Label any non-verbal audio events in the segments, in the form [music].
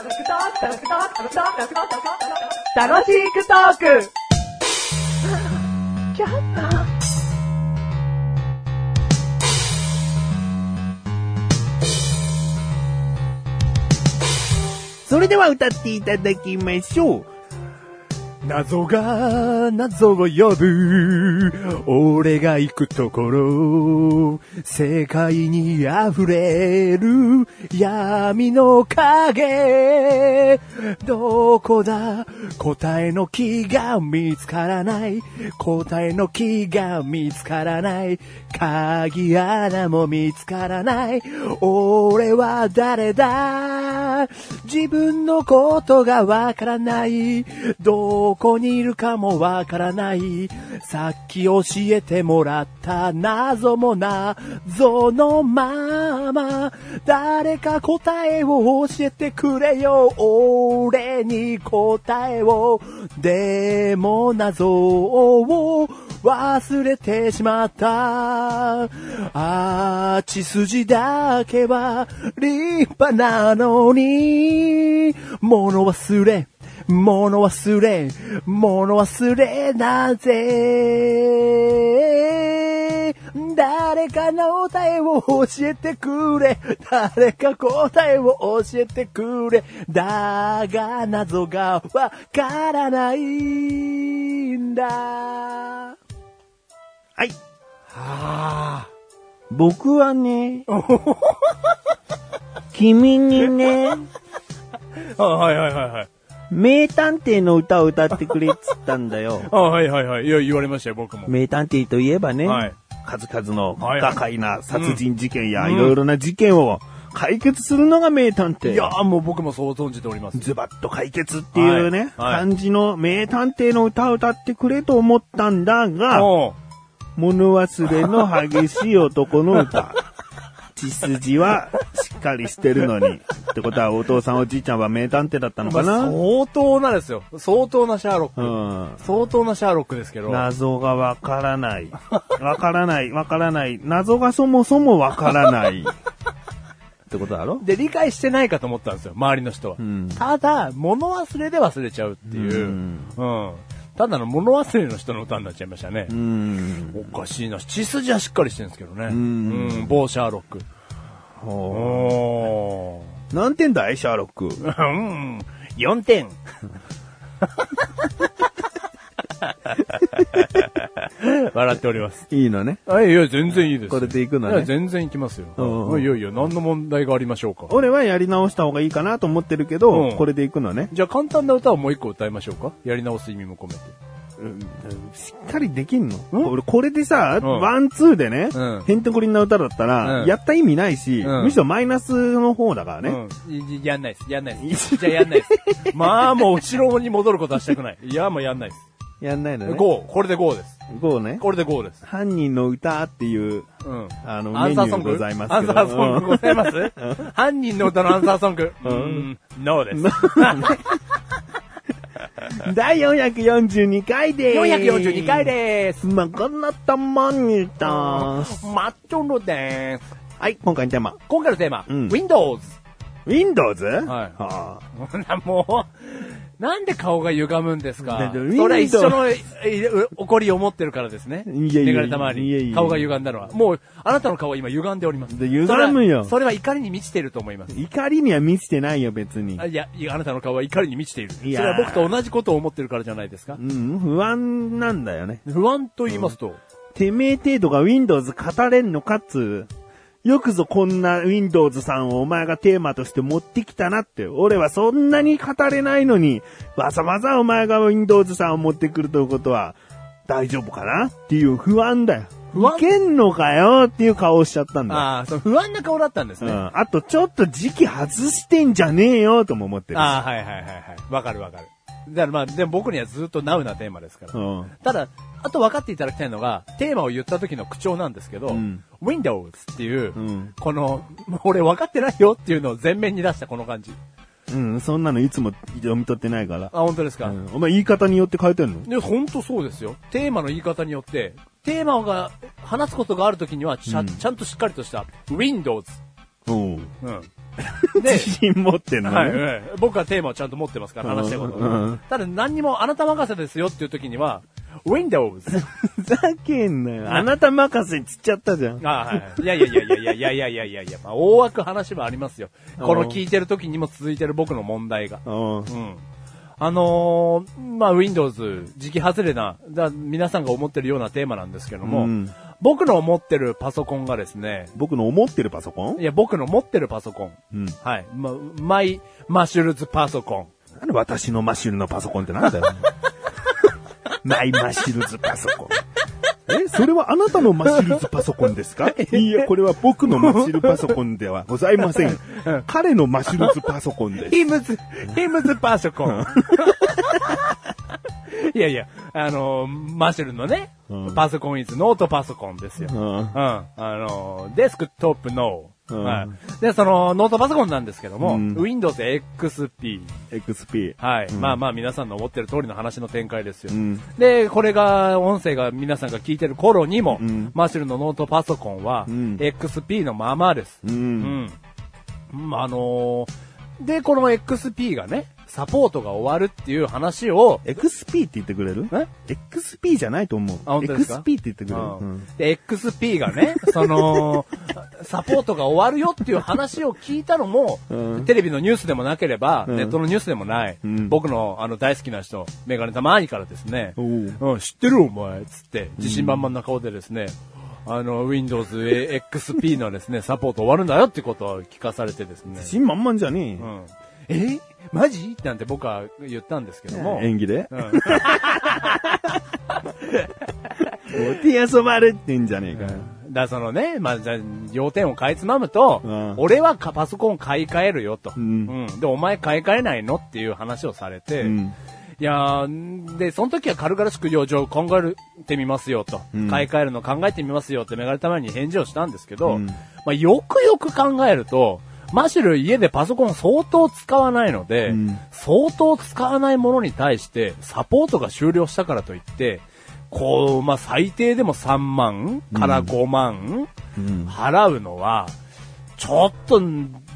楽しくトークそれでは歌っていただきましょう。謎が謎を呼ぶ。俺が行くところ。世界に溢れる闇の影。どこだ答えの木が見つからない。答えの木が見つからない。鍵穴も見つからない。俺は誰だ？自分のことがわからない。どこにいるかもわからない。さっき教えてもらった謎も謎のまま。誰か答えを教えてくれよ。俺に答えを。でも謎を忘れてしまった。あー、血筋だけは立派なのに、物忘れ、物忘れ、物忘れなぜ？誰かの答えを教えてくれ。誰か答えを教えてくれ。だが謎がわからないんだ。はい。あ僕はね、[laughs] 君にね、[laughs] あ。はいはいはいはい。名探偵の歌を歌ってくれっつったんだよ。[laughs] あはいはいはい。いや、言われましたよ、僕も。名探偵といえばね、はい数々のはい不可解な殺人事件やうんいろいろな事件を解決するのが名探偵。いやーもう僕もそう存じております。ズバッと解決っていうね、はいはい感じの名探偵の歌を歌ってくれと思ったんだが、物忘れの激しい男の歌。血筋はしっかりしてるのに。ってことはお父さんおじいちゃんは名探偵だったのまあかな、相当なですよ。相当なシャーロック。うん。相当なシャーロックですけど。謎がわからない。わからない、わからない。謎がそもそもわからない。ってことだろ？で、理解してないかと思ったんですよ、周りの人は。んただ、物忘れで忘れちゃうっていう。うん。ただの物忘れの人の歌になっちゃいましたね。うん。おかしいな。血筋はしっかりしてるんですけどね。んうん。某シャーロック。何点だいシャーロック？うん。4点。[laughs] 笑っております。いいのね。あいや、全然いいです。これで行くのねいや、全然行きますよ。うんいやいや、何の問題がありましょうか。俺はやり直した方がいいかなと思ってるけど、うんこれで行くのね。じゃあ簡単な歌をもう一個歌いましょうか。やり直す意味も込めて。しっかりできんの？俺、これでさ、うんワン、ツーでね、うんへんてこりんな歌だったら、うんやった意味ないし、うんむしろマイナスの方だからね。うん。いやんないです。やんないです。じゃあやんないです。[laughs] まあもう後ろに戻ることはしたくない。いや、もうやんないです。やんないのね。5。これで5です。5ね。これで5です。犯人の歌っていう、うん。あの、アメニューンサーソング？ございますアンサ。ーソングございます？犯人の歌のアンサーソング？うん。ノーです。[laughs] [laughs] うん第442回でーす。442回でーす。まこのたまにたマッチョのでーす。はい、今回のテーマ。今回のテーマ、うん Windows。Windows? はいはあ [laughs] もう、なんで顔が歪むんですか？それは一緒のええ怒りを持ってるからですね。いやいやメガネたまわいやいやり。顔が歪んだのは。もう、あなたの顔は今歪んでおります。で歪むよそれはそれは怒りに満ちていると思います。怒りには満ちてないよ、別にあ。いや、いやあなたの顔は怒りに満ちている。そいやれは僕と同じことを思ってるからじゃないですかう。ん、不安なんだよね。不安と言いますと、てめえ程度が Windows 語れんのかっつう。よくぞこんな Windows さんをお前がテーマとして持ってきたなって。俺はそんなに語れないのに、わざわざお前が Windows さんを持ってくるということは、大丈夫かなっていう不安だよ。不安？いけんのかよっていう顔をしちゃったんだよ。ああ、その不安な顔だったんですね。うん。あとちょっと時期外してんじゃねえよとも思ってるし。ああ、はいはいはいはい。わかるわかる。だからまあ、でも僕にはずっとナウなテーマですから。うん。ただ、あと分かっていただきたいのが、テーマを言った時の口調なんですけど、うん Windows っていう、うんこの、俺分かってないよっていうのを前面に出したこの感じ。うん、そんなのいつも読み取ってないから。あ、本当ですか、うん、お前言い方によって変えてんの？で、本当そうですよ。テーマの言い方によって、テーマが話すことがある時にはちゃ,、うんちゃんとしっかりとした Windows。おううん。[laughs] で自信持ってんのね。はい、はい僕はテーマをちゃんと持ってますから、話したいことうんうん。ただ何にもあなた任せですよっていう時には、Windows。[laughs] ふざけんなよ。あなた任せつっちゃったじゃん。あはい。いやいやいやいやいやいやいやいやいや、まあ、大枠話はありますよ。この聞いてる時にも続いてる僕の問題が。うん。うん。あのーまあ、Windows、時期外れな、だ皆さんが思ってるようなテーマなんですけども、うん僕の思ってるパソコンがですね、僕の思ってるパソコン？いや、僕の持ってるパソコン。うん。はい。ま、マイ、マシュルズパソコン。なんで私のマッシュルのパソコンってなんだよ。[laughs] マイマッシュルズパソコン。え、それはあなたのマッシュルズパソコンですか？[laughs] いいえ、これは僕のマッシュルパソコンではございません。[laughs] 彼のマッシュルズパソコンです。ヒムズ、ヒムズパソコン。[laughs] いやいや、あのーマシュルのね、うんパソコンイズノートパソコンですよ。うんうん。あのーデスクトップノー。うんはい。で、その、ノートパソコンなんですけども、うん Windows XP。XP。はい。うんまあまあ皆さんの思ってる通りの話の展開ですよ。うんで、これが、音声が皆さんが聞いてる頃にも、うんマシュルのノートパソコンは、うん XP のままです。う。うんん。うんあのーで、この XP がね、サポートが終わるっていう話を、XP って言ってくれる？え ?XP じゃないと思う。あ本当ですか？XP って言ってくれる。ううんんで、XP がね、その、サポートが終わるよっていう話を聞いたのも、うん。テレビのニュースでもなければ、うん。ネットのニュースでもない、うん。僕のあの大好きな人、メガネたまーにからですね、おう。うん、知ってるお前つって、自信満々な顔でですね、あの、Windows XP のですね、サポート終わるんだよってことを聞かされてですね。自信満々じゃねうん。え？マジ？なんて僕は言ったんですけどえも。演技で？うん。[laughs] お手遊ばれってんじゃねえかよ。だそのね、まあ、じゃあ要点をかいつまむと、うん。俺はかパソコン買い替えるよと、うん。で、お前買い替えないのっていう話をされて、うん。いやーで、その時は軽々しく、よ、じゃあ考えてみますよと、うん。買い替えるの考えてみますよってメガネたまに返事をしたんですけど、うん。まあ、よくよく考えると、マシュル家でパソコン相当使わないので、うん。相当使わないものに対して、サポートが終了したからといって、こう、まあ、最低でも3万から5万うん。払うのは、ちょっと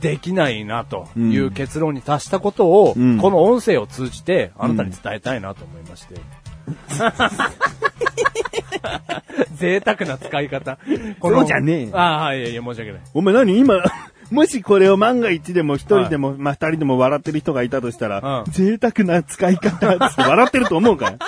できないなという結論に達したことを、うん。この音声を通じてあなたに伝えたいなと思いまして。[laughs] 贅沢な使い方。このそうじゃねえ。ああ、はい、いやいや、申し訳ない。お前何？今、[laughs] もしこれを万が一でも一人でも、まあ二人でも笑ってる人がいたとしたら、うん。贅沢な使い方って笑ってると思うかい？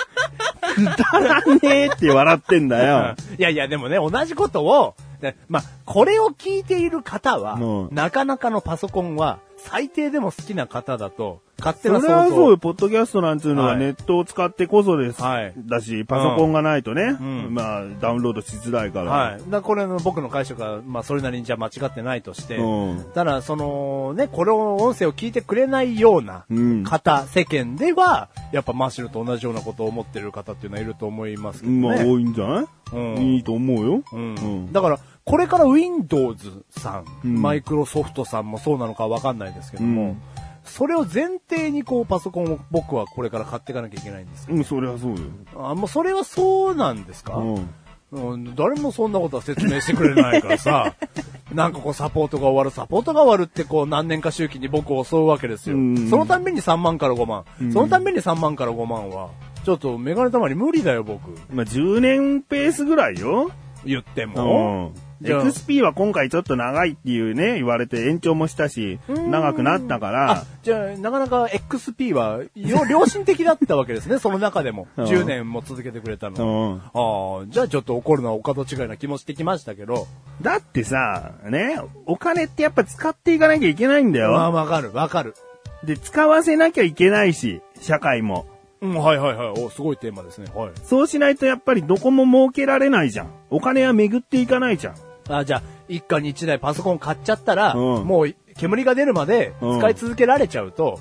くだらねえって笑ってんだよ。いやいや、でもね、同じことを、でまあ、これを聞いている方は、うんなかなかのパソコンは、最低でも好きな方だと、勝手そな想像。れはそうよ、ポッドキャストなんていうのははい。ネットを使ってこそです。はい。だし、パソコンがないとね、うん。まあ、ダウンロードしづらいから。はい。だこれの僕の解釈が、まあ、それなりにじゃあ間違ってないとして、うん。ただ、その、ね、これを音声を聞いてくれないようなうん。方、世間では、やっぱマッシュルと同じようなことを思ってる方っていうのはいると思いますけどね。まあ、多いんじゃない、うん。いいと思うよ。うん。うん。だから、これから Windows さん、うん。マイクロソフトさんもそうなのかわかんないですけども、うんそれを前提にこうパソコンを僕はこれから買っていかなきゃいけないんですうん、そりゃそうよ。あ、もうそれはそうなんですか、うん。うん、誰もそんなことは説明してくれないからさ、[laughs] なんかこうサポートが終わる、サポートが終わるってこう何年か周期に僕を襲うわけですよ。うんそのたんびに3万から5万、うんそのたんびに3万から5万は、ちょっとメガネたまに無理だよ僕。まあ、10年ペースぐらいよ。言ってうも。ん。XP は今回ちょっと長いっていうね、言われて延長もしたし、長くなったからあ、、じゃあ、なかなか XP は、よ良心的だったわけですね、[laughs] その中でも。うん10年も続けてくれたうの。ん。ああ、じゃあちょっと怒るのはお門違いな気もしてきましたけど。だってさ、ね、お金ってやっぱ使っていかなきゃいけないんだまあ、よ。わかる、わかる。で、使わせなきゃいけないし、社会も。うん、はいはいはい。お、すごいテーマですね。はい。そうしないとやっぱりどこも儲けられないじゃん。お金は巡っていかないじゃん。あ、じゃあ、一家に一台パソコン買っちゃったら、うんもう煙が出るまでうん使い続けられちゃうと、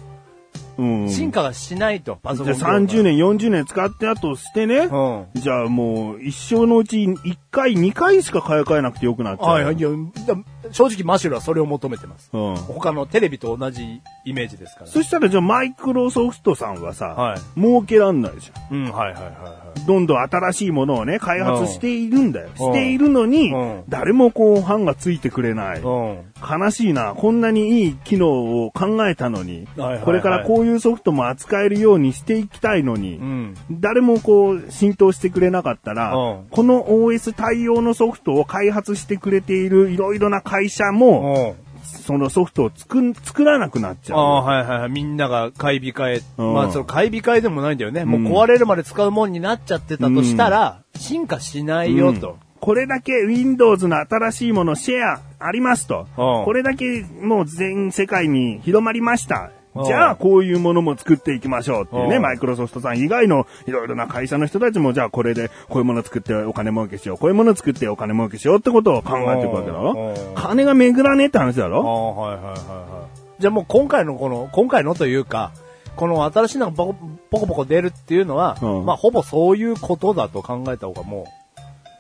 うん進化がしないと、パソコンじゃあ業界。30年、40年使ってあとしてね。うん。じゃあもう、一生のうち1回、2回しか買い替えなくてよくなっちゃう。はいはい。いや、だ正直マシュルはそれを求めてます。うん。他のテレビと同じイメージですから。そしたらじゃあマイクロソフトさんはさ、はい儲けらんないじゃん。うん、はいはいはいはい。どんどん新しいものをね、開発しているんだよ。んしているのにうん、誰もこう、版がついてくれない。うん。悲しいな。こんなにいい機能を考えたのに、はいはいはいこれからこういうソフトも扱えるようにしていきたいのに、うん。誰もこう、浸透してくれなかったら、うんこの OS 対応のソフトを開発してくれているいろいろな会社も、うん。そのソフトを作ん作らなくなっちゃう。ああ、はいはいはい。みんなが買い控え。うんまあ、その買い控えでもないんだよね。もう壊れるまで使うもんになっちゃってたとしたら、進化しないよと。これだけ Windows の新しいものシェアありますと。うんこれだけもう全世界に広まりました。うんじゃあ、こういうものも作っていきましょうっていうね、うんマイクロソフトさん以外のいろいろな会社の人たちも、じゃあこれでこういうもの作ってお金儲けしよう、こういうもの作ってお金儲けしようってことを考えていくわけだろ？うん金が巡らねえって話だあろ？あ、はいはいはいはい。じゃあもう今回のこの、今回のというか、この新しいのがポコポコポコ出るっていうのは、うんまあほぼそういうことだと考えた方がも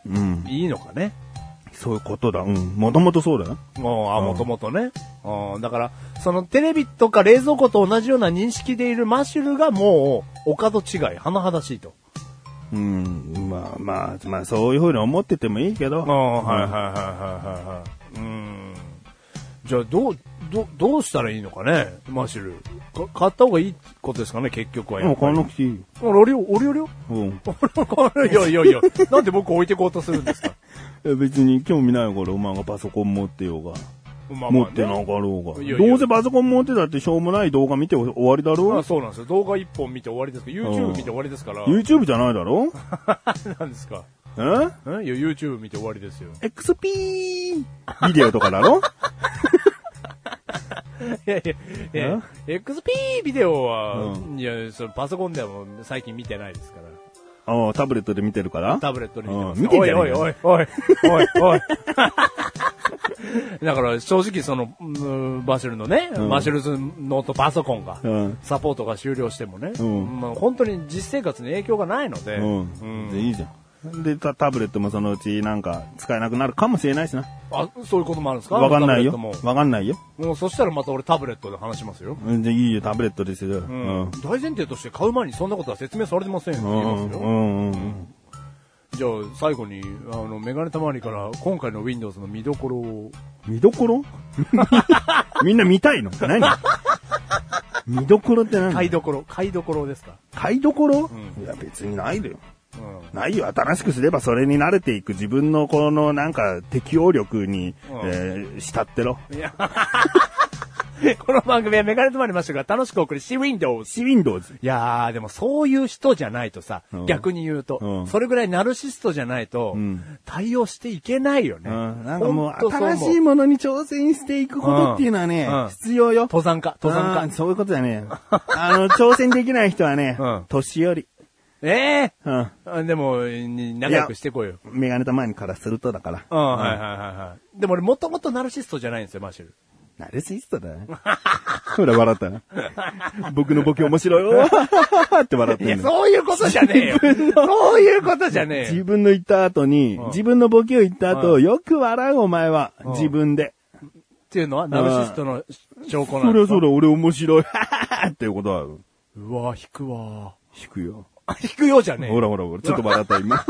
うん。ういいのかね？そういうことだ。うん。もともとそうだよ。うん、あ、うんもともとね。うん、だから、そのテレビとか冷蔵庫と同じような認識でいるマシュルがもう、お門違い、甚だしいと。うん。まあまあ、まあそういうふうに思っててもいいけど。うん、はいはいはいはいはいはい。うん。じゃあ、どう、どう、どうしたらいいのかね、マシュル。か買った方がいいことですかね、結局はやもう買。わなくていいよ。俺よ、俺よりよ？うん。[laughs] いやいやいや、なんで僕置いてこうとするんですか？別に興味ないから、お前がパソコン持ってようが、まあ持ってなかろうが。いやいやどうせパソコン持ってたってしょうもない動画見て終わりだろ？まあそうなんですよ。動画一本見て終わりですけど、YouTube 見て終わりですから。?YouTube じゃないだろ？[laughs] なんですか？え？え？いや、YouTube 見て終わりですよ。?XP ビデオとかだろ？いやいや、いや XP ビデオは、ういや、そのパソコンではもう最近見てないですから。ああ、タブレットで見てるから？タブレットで見てます。うん見てんじゃねおいおいおい、おい、おい。[laughs] だから正直その、うんバシュルのね、うんバシュルズノートパソコンが、うん。サポートが終了してもね、うんまあ、本当に実生活に影響がないので、うん。うんでいいじゃん。でタ、タブレットもそのうちなんか使えなくなるかもしれないしな。あ、そういうこともあるんですか？わかんないよ。わかんないよ。ももうそしたらまた俺タブレットで話しますよ。うんじゃあいいよ、タブレットですよ。ううんん。大前提として買う前にそんなことは説明されてませんよ。う。んうんうんじゃあ最後に、あの、メガネたまわりから今回の Windows の見どころを、見どころ？[laughs] みんな見たいの？何？見どころって何？買いどころ、買いどころですか？買いどころ、うんいや別にないだよ。うん。ないよ。新しくすればそれに慣れていく自分のこのなんか適応力に、うんえー、慕ってろ。いや、[laughs] この番組はメガネたまわりましたが楽しく送る C Windows。シ Windows。いやー、でもそういう人じゃないとさ、うん逆に言うと、うんそれぐらいナルシストじゃないと、うん対応していけないよね。うん、なんかもう新しいものに挑戦していくことっていうのはね、必要よ。登山家、登山家。そういうことだね。あの、挑戦できない人はね、うん年寄り。ええうん。あでも、に仲良くしてこいよ。メガネた前にからするとだから。うん、はいはいはいはい。でも俺もともとナルシストじゃないんですよ、マーシュル。ナルシストだね。ほら、笑ったな。[laughs] 僕のボケ面白いよ。[laughs] って笑っていや。そういうことじゃねえよ。そういうことじゃねえよ。自分の言った後に、うん自分のボケを言った後、うんよく笑うお前は、うん自分で。っていうのはナルシストの証拠なそんですか？りゃそうだ、俺面白い。[laughs] っていうことは、うわ引くわ引くよ。引くようじゃねえ。ほらほらほら、ちょっと笑った今。